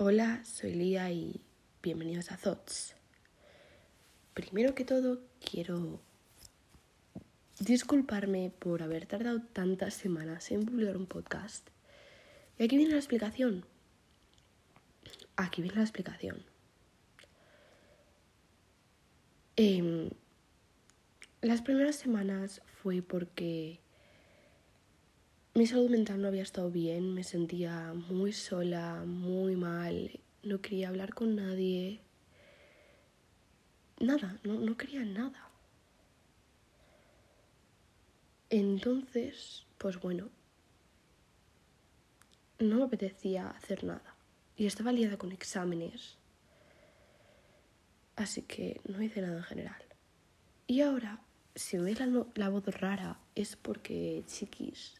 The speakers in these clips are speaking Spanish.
Hola, soy Lía y bienvenidos a Thoughts. Primero que todo, quiero disculparme por haber tardado tantas semanas en publicar un podcast. Y aquí viene la explicación. Aquí viene la explicación. Em, las primeras semanas fue porque mi salud mental no había estado bien, me sentía muy sola, muy mal, no quería hablar con nadie. Nada, no, no quería nada. Entonces, pues bueno, no me apetecía hacer nada. Y estaba liada con exámenes. Así que no hice nada en general. Y ahora, si veis la, la voz rara, es porque, chiquis,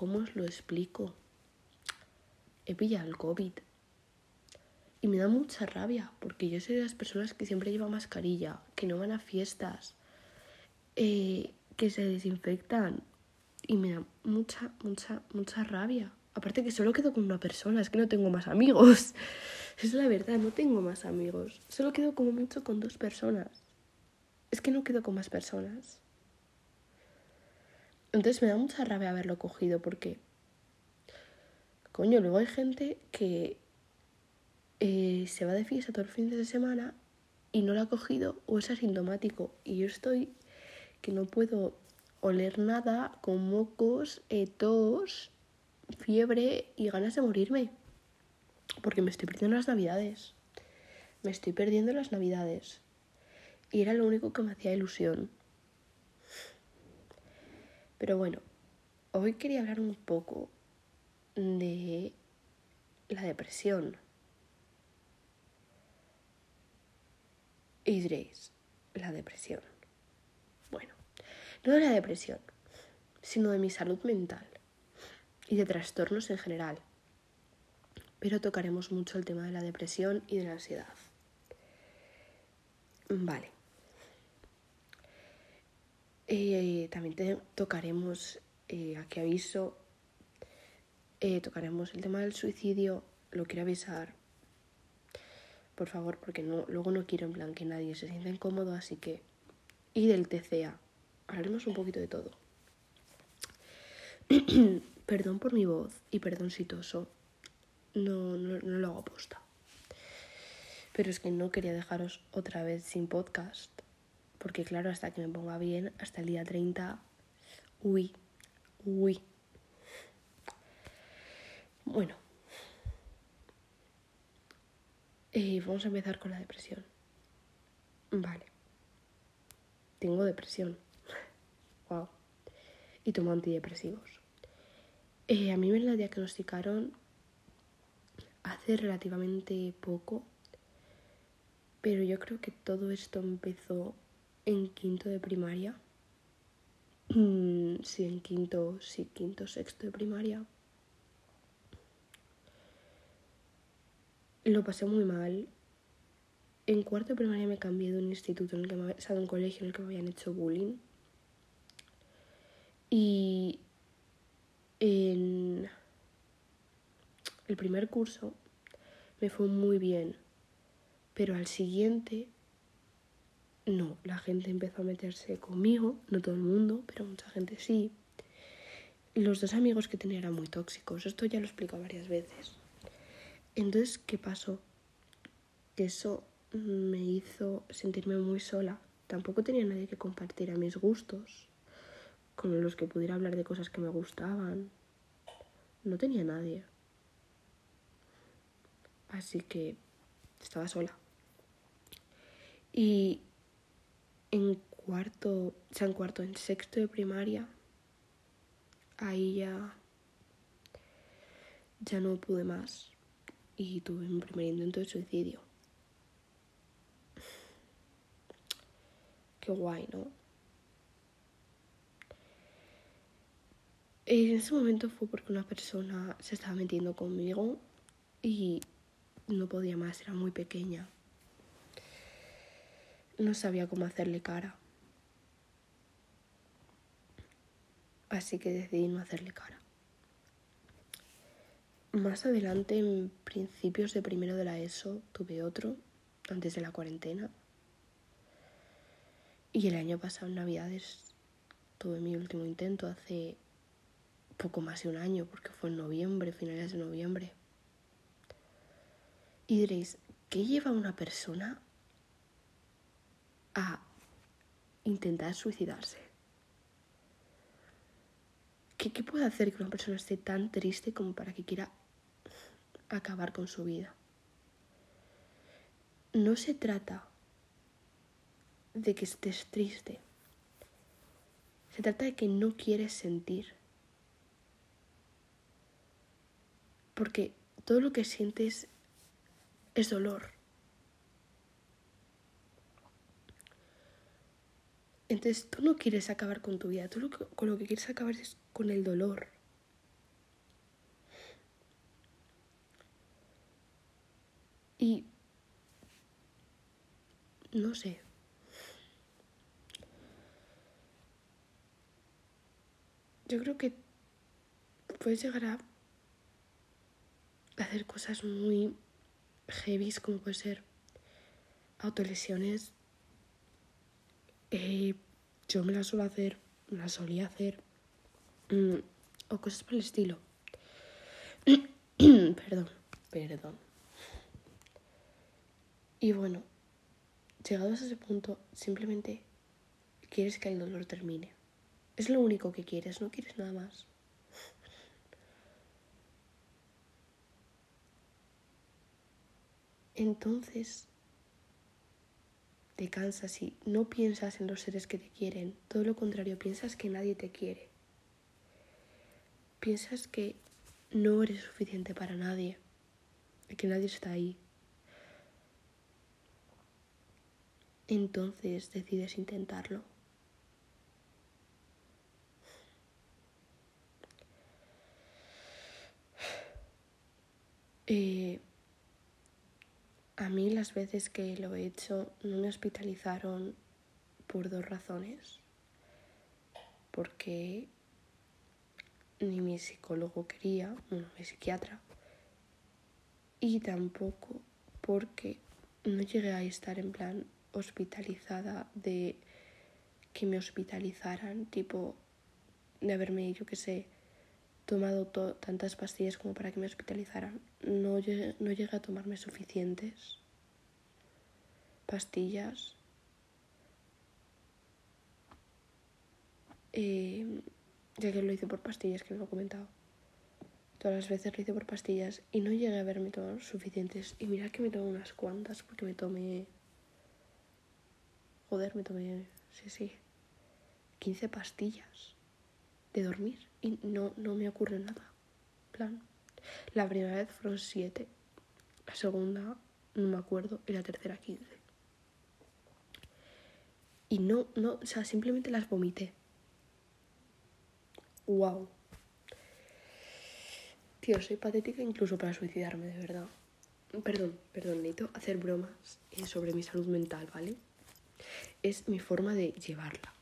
¿Cómo os lo explico? He pillado el COVID. Y me da mucha rabia, porque yo soy de las personas que siempre llevan mascarilla, que no van a fiestas, eh, que se desinfectan. Y me da mucha, mucha, mucha rabia. Aparte que solo quedo con una persona, es que no tengo más amigos. Es la verdad, no tengo más amigos. Solo quedo como mucho con dos personas. Es que no quedo con más personas. Entonces me da mucha rabia haberlo cogido porque, coño, luego hay gente que eh, se va de fiesta todo el fin de semana y no lo ha cogido o es asintomático. Y yo estoy que no puedo oler nada con mocos, eh, tos, fiebre y ganas de morirme. Porque me estoy perdiendo las navidades. Me estoy perdiendo las navidades. Y era lo único que me hacía ilusión. Pero bueno, hoy quería hablar un poco de la depresión. Y diréis, la depresión. Bueno, no de la depresión, sino de mi salud mental y de trastornos en general. Pero tocaremos mucho el tema de la depresión y de la ansiedad. Vale. Eh, también tocaremos, eh, aquí aviso, eh, tocaremos el tema del suicidio, lo quiero avisar, por favor, porque no, luego no quiero en plan que nadie se sienta incómodo, así que... Y del TCA, hablaremos un poquito de todo. perdón por mi voz y perdón si toso, no, no, no lo hago aposta. Pero es que no quería dejaros otra vez sin podcast porque claro, hasta que me ponga bien, hasta el día 30, uy, uy. Bueno, eh, vamos a empezar con la depresión. Vale. Tengo depresión. wow. Y tomo antidepresivos. Eh, a mí me la diagnosticaron hace relativamente poco, pero yo creo que todo esto empezó en quinto de primaria. Mm, sí, en quinto, sí, quinto, sexto de primaria. Lo pasé muy mal. En cuarto de primaria me cambié de un instituto en el que me, o un colegio en el que me habían hecho bullying. Y en el primer curso me fue muy bien, pero al siguiente no, la gente empezó a meterse conmigo, no todo el mundo, pero mucha gente sí. Los dos amigos que tenía eran muy tóxicos, esto ya lo he explicado varias veces. Entonces, ¿qué pasó? Eso me hizo sentirme muy sola. Tampoco tenía nadie que compartir a mis gustos, con los que pudiera hablar de cosas que me gustaban. No tenía nadie. Así que estaba sola. Y en cuarto, o sea, en cuarto, en sexto de primaria, ahí ya, ya no pude más y tuve mi primer intento de suicidio. Qué guay, ¿no? En ese momento fue porque una persona se estaba metiendo conmigo y no podía más, era muy pequeña no sabía cómo hacerle cara. Así que decidí no hacerle cara. más adelante, en principios de primero de la ESO, tuve otro, antes de la cuarentena. Y el año pasado, en Navidades, tuve mi último intento hace poco más de un año, porque fue en noviembre, finales de noviembre. Y diréis, ¿qué lleva una persona a intentar suicidarse? ¿Qué, ¿Qué, puede hacer que una persona esté tan triste como para que quiera acabar con su vida? No se trata de que estés triste. Se trata de que no quieres sentir. Porque todo lo que sientes es dolor. Entonces tú no quieres acabar con tu vida, tú lo que, con lo que quieres acabar es con el dolor. Y no sé. Yo creo que puedes llegar a hacer cosas muy heavy como puede ser autolesiones. Eh, yo me las suelo hacer, me las solía hacer. Mm, o cosas por el estilo. perdón, perdón. Y bueno, llegados a ese punto, simplemente quieres que el dolor termine. Es lo único que quieres, no quieres nada más. Entonces te cansas y no piensas en los seres que te quieren, todo lo contrario, piensas que nadie te quiere. Piensas que no eres suficiente para nadie, que nadie está ahí. entonces decides intentarlo. Eh, a mí las veces que lo he hecho no me hospitalizaron por dos razones. Porque ni mi psicólogo quería, bueno, mi psiquiatra, y tampoco porque no llegué a estar en plan hospitalizada de que me hospitalizaran, tipo de haberme, yo que sé, tomado tantas pastillas como para que me hospitalizaran. No llegué, no llegué a tomarme suficientes pastillas. Eh, ya que lo hice por pastillas, que no lo he comentado. Todas las veces lo hice por pastillas y no llegué a haberme tomado suficientes. Y mira que me tomé unas cuantas porque me tomé Joder, me tomé, sí, sí, 15 pastillas de dormir y no, no me ocurre nada. plan, la primera vez fueron 7, la segunda no me acuerdo y la tercera 15. Y no, no, o sea, simplemente las vomité. Wow. Tío, soy patética incluso para suicidarme, de verdad. Perdón, perdón, necesito hacer bromas eh, sobre mi salud mental, ¿vale? es mi forma de llevarla.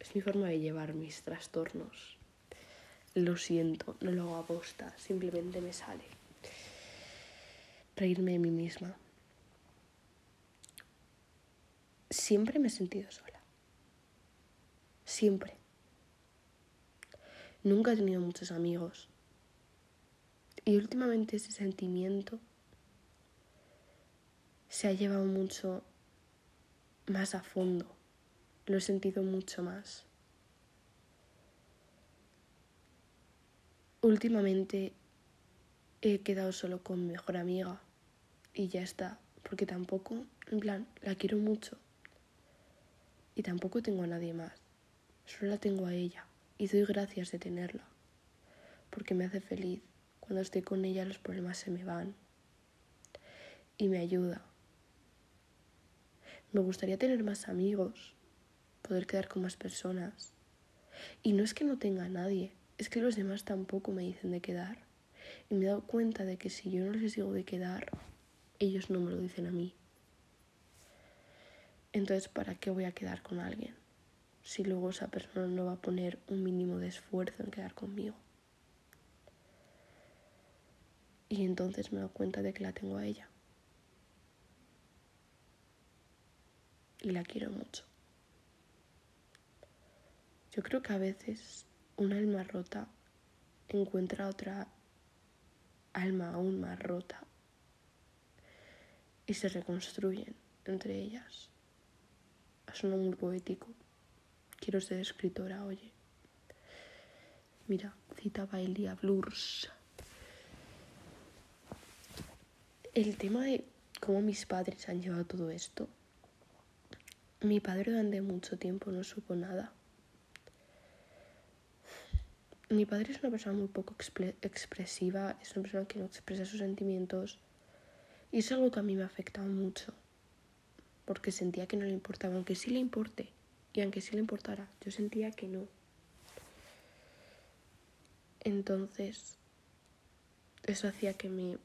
Es mi forma de llevar mis trastornos. Lo siento, no lo hago a posta, simplemente me sale. Reírme de mí misma. Siempre me he sentido sola. Siempre. Nunca he tenido muchos amigos. Y últimamente ese sentimiento se ha llevado mucho más a fondo, lo he sentido mucho más. Últimamente he quedado solo con mi mejor amiga y ya está, porque tampoco, en plan, la quiero mucho y tampoco tengo a nadie más, solo la tengo a ella y doy gracias de tenerla, porque me hace feliz. Cuando estoy con ella los problemas se me van y me ayuda. Me gustaría tener más amigos, poder quedar con más personas. Y no es que no tenga a nadie, es que los demás tampoco me dicen de quedar. Y me he dado cuenta de que si yo no les digo de quedar, ellos no me lo dicen a mí. Entonces, ¿para qué voy a quedar con alguien? Si luego esa persona no va a poner un mínimo de esfuerzo en quedar conmigo. Y entonces me doy cuenta de que la tengo a ella. Y la quiero mucho. Yo creo que a veces un alma rota encuentra otra alma aún más rota y se reconstruyen entre ellas. Suena muy poético. Quiero ser escritora, oye. Mira, citaba Elia Blurs. El tema de cómo mis padres han llevado todo esto. Mi padre durante mucho tiempo no supo nada. Mi padre es una persona muy poco expresiva, es una persona que no expresa sus sentimientos y es algo que a mí me ha afectado mucho porque sentía que no le importaba, aunque sí le importe y aunque sí le importara, yo sentía que no. Entonces, eso hacía que me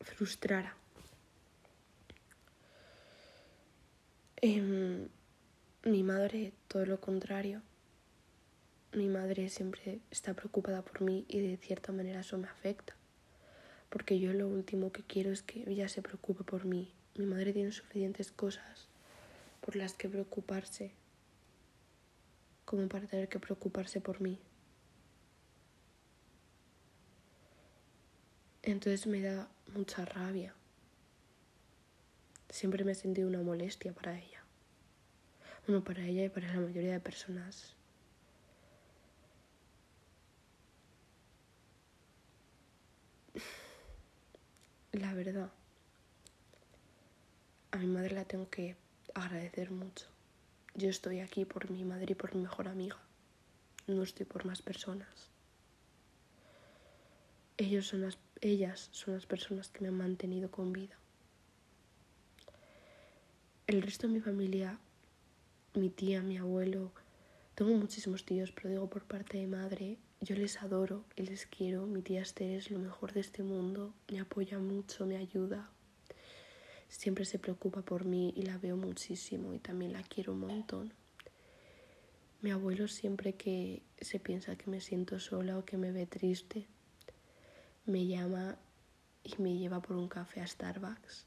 frustrara. Em, mi madre, todo lo contrario. Mi madre siempre está preocupada por mí y de cierta manera eso me afecta. Porque yo lo último que quiero es que ella se preocupe por mí. Mi madre tiene suficientes cosas por las que preocuparse como para tener que preocuparse por mí. Entonces me da mucha rabia. Siempre me he sentido una molestia para ella. Bueno, para ella y para la mayoría de personas. La verdad, a mi madre la tengo que agradecer mucho. Yo estoy aquí por mi madre y por mi mejor amiga. No estoy por más personas. Ellos son las ellas son las personas que me han mantenido con vida. El resto de mi familia, mi tía, mi abuelo, tengo muchísimos tíos, pero digo por parte de madre, yo les adoro y les quiero. Mi tía Esther es lo mejor de este mundo, me apoya mucho, me ayuda. Siempre se preocupa por mí y la veo muchísimo y también la quiero un montón. Mi abuelo siempre que se piensa que me siento sola o que me ve triste, me llama y me lleva por un café a Starbucks.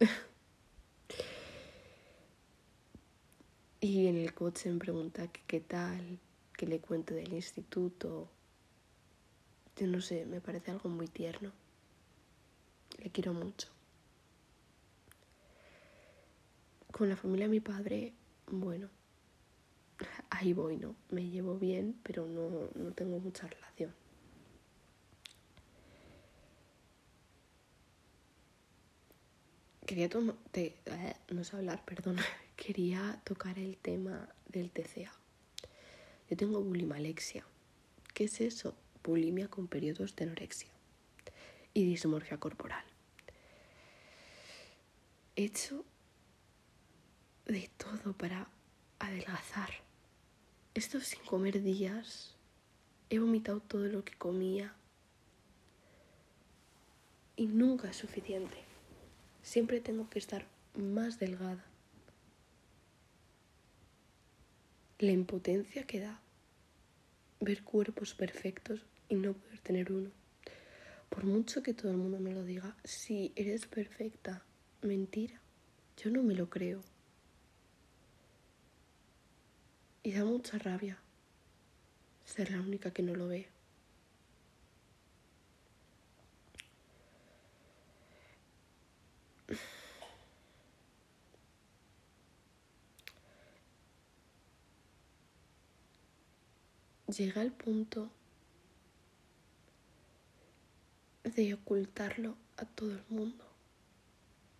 y en el coche me pregunta qué tal, que le cuento del instituto. Yo no sé, me parece algo muy tierno. Le quiero mucho. Con la familia de mi padre, bueno, ahí voy, ¿no? Me llevo bien, pero no, no tengo mucha relación. quería eh, no sé hablar, perdón, quería tocar el tema del TCA. Yo tengo bulimalexia. ¿Qué es eso? Bulimia con periodos de anorexia y dismorfia corporal. He hecho de todo para adelgazar. Estos sin comer días he vomitado todo lo que comía y nunca es suficiente. Siempre tengo que estar más delgada. La impotencia que da ver cuerpos perfectos y no poder tener uno. Por mucho que todo el mundo me lo diga, sí, eres perfecta. Mentira. Yo no me lo creo. Y da mucha rabia ser la única que no lo ve. Llega al punto de ocultarlo a todo el mundo.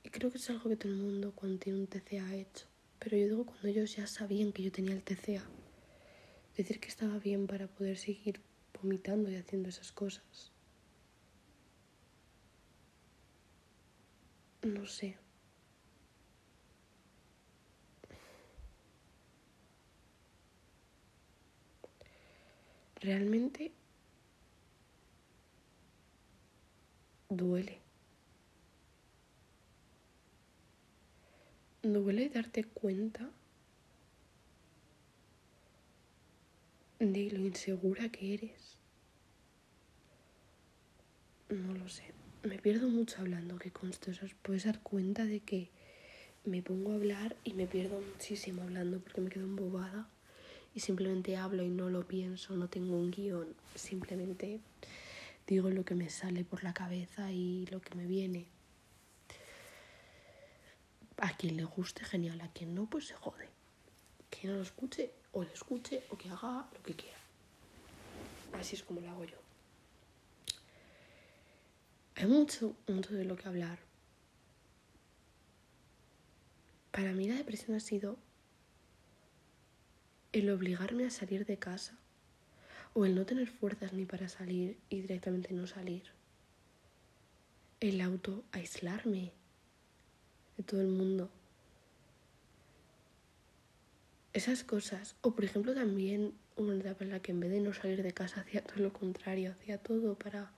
Y creo que es algo que todo el mundo cuando tiene un TCA ha hecho. Pero yo digo cuando ellos ya sabían que yo tenía el TCA. Decir que estaba bien para poder seguir vomitando y haciendo esas cosas. No sé. Realmente duele. Duele darte cuenta de lo insegura que eres. no lo sé. Me pierdo mucho hablando, que conste. Os podéis dar cuenta de que me pongo a hablar y me pierdo muchísimo hablando porque me quedo embobada y simplemente hablo y no lo pienso, no tengo un guion, simplemente digo lo que me sale por la cabeza y lo que me viene. A quien le guste, genial, a quien no, pues se jode. Que no lo escuche, o le escuche, o que haga lo que quiera. Así es como lo hago yo. Hay mucho, mucho de lo que hablar. Para mí la depresión ha sido el obligarme a salir de casa o el no tener fuerzas ni para salir y directamente no salir. El auto aislarme de todo el mundo. Esas cosas. O por ejemplo también una etapa en la que en vez de no salir de casa hacía todo lo contrario, hacía todo para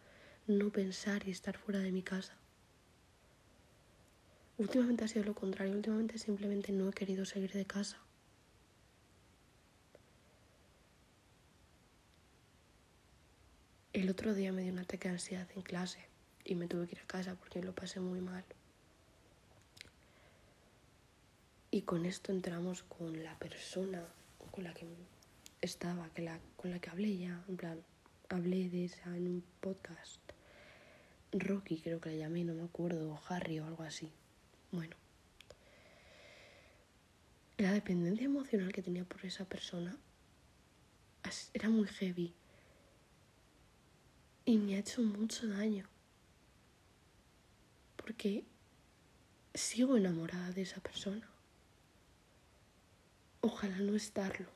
no pensar y estar fuera de mi casa. Últimamente ha sido lo contrario, últimamente simplemente no he querido salir de casa. El otro día me dio un ataque de ansiedad en clase y me tuve que ir a casa porque lo pasé muy mal. Y con esto entramos con la persona con la que estaba, que la, con la que hablé ya, en plan, hablé de esa en un podcast. Rocky creo que la llamé, no me acuerdo, o Harry o algo así. Bueno. La dependencia emocional que tenía por esa persona era muy heavy y me ha hecho mucho daño. Porque sigo enamorada de esa persona. Ojalá no estarlo.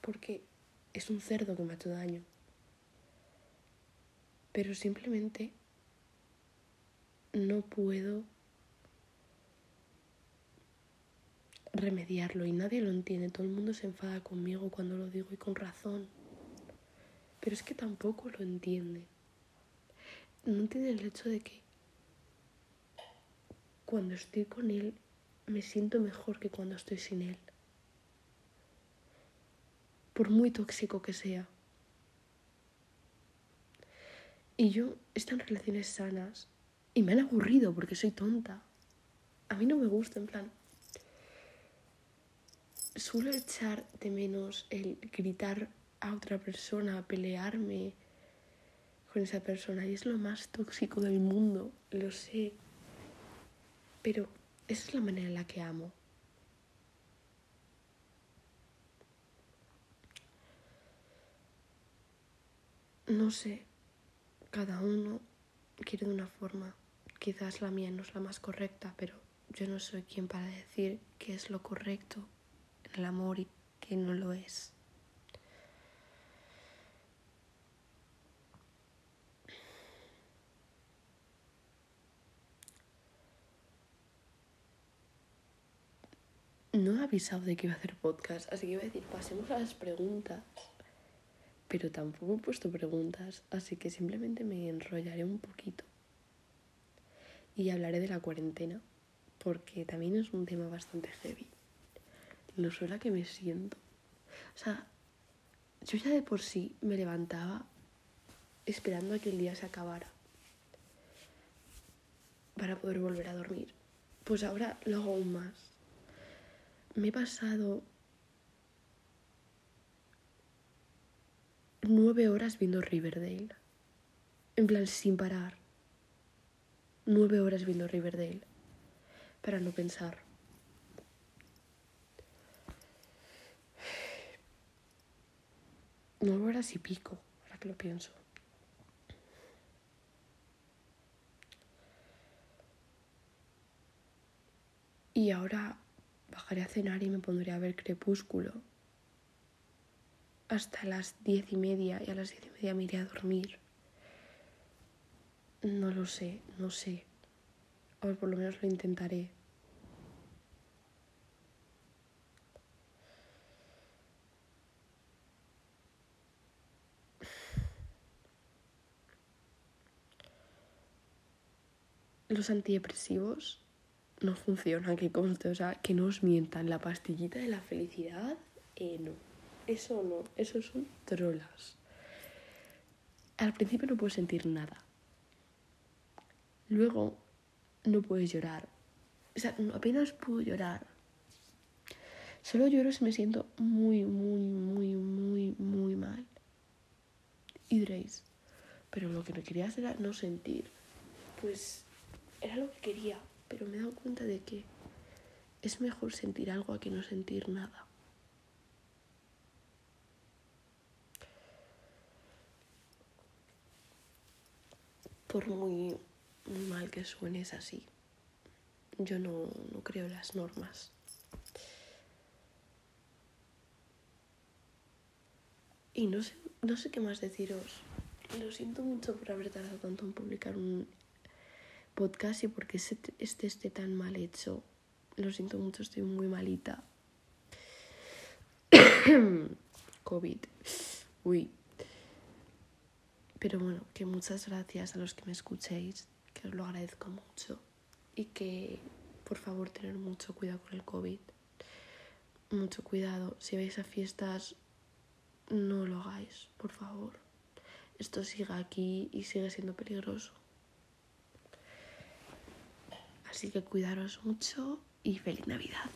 Porque es un cerdo que me ha hecho daño. Pero simplemente no puedo remediarlo y nadie lo entiende. Todo el mundo se enfada conmigo cuando lo digo y con razón pero es que tampoco lo entiende. No entiende el hecho de que cuando estoy con él me siento mejor que cuando estoy sin él. Por muy tóxico que sea. Y yo están relaciones sanas y me han aburrido porque soy tonta. A mí no me gusta, en plan. Suelo echar de menos el gritar a otra persona, a pelearme con esa persona. Y es lo más tóxico del mundo, lo sé. Pero esa es la manera en la que amo. No sé, cada uno quiere de una forma. Quizás la mía no es la más correcta, pero yo no soy quien para decir qué es lo correcto en el amor y qué no lo es. No he avisado de que iba a hacer podcast, así que iba a decir, pasemos a las preguntas. Pero tampoco he puesto preguntas, así que simplemente me enrollaré un poquito. Y hablaré de la cuarentena, porque también es un tema bastante heavy. Lo sola que me siento. O sea, yo ya de por sí me levantaba esperando a que el día se acabara para poder volver a dormir. Pues ahora lo hago aún más me he pasado nueve horas viendo Riverdale. En plan, sin parar. Nueve horas viendo Riverdale. Para no pensar. Nueve horas y pico, ahora que lo pienso. Y ahora bajaré a cenar y me pondré a ver Crepúsculo hasta las diez y media y a las diez y media me iré a dormir. No lo sé, no sé. O por lo menos lo intentaré. Los antidepresivos no funciona, que conste, o sea, que no os mientan, la pastillita de la felicidad, eh, no, eso no, eso son trolas. Al principio no puedes sentir nada, luego no puedes llorar. O sea, apenas puedo llorar. Solo lloro si me siento muy, muy, muy, muy, muy mal. Y diréis, pero lo que no querías era no sentir. Pues era lo que quería, pero me he dado cuenta de que es mejor sentir algo a que no sentir nada. Por muy, mal que suene es así. Yo no, no creo las normas. Y no sé, no sé qué más deciros. Lo siento mucho por haber tardado tanto en publicar un podcast y porque este, este esté tan mal hecho. Lo siento mucho, estoy muy malita. COVID. Uy. Pero bueno, que muchas gracias a los que me escuchéis, que os lo agradezco mucho. Y que por favor tener mucho cuidado con el COVID. Mucho cuidado. Si vais a fiestas, no lo hagáis, por favor. Esto sigue aquí y sigue siendo peligroso. Así que cuidaros mucho y feliz Navidad.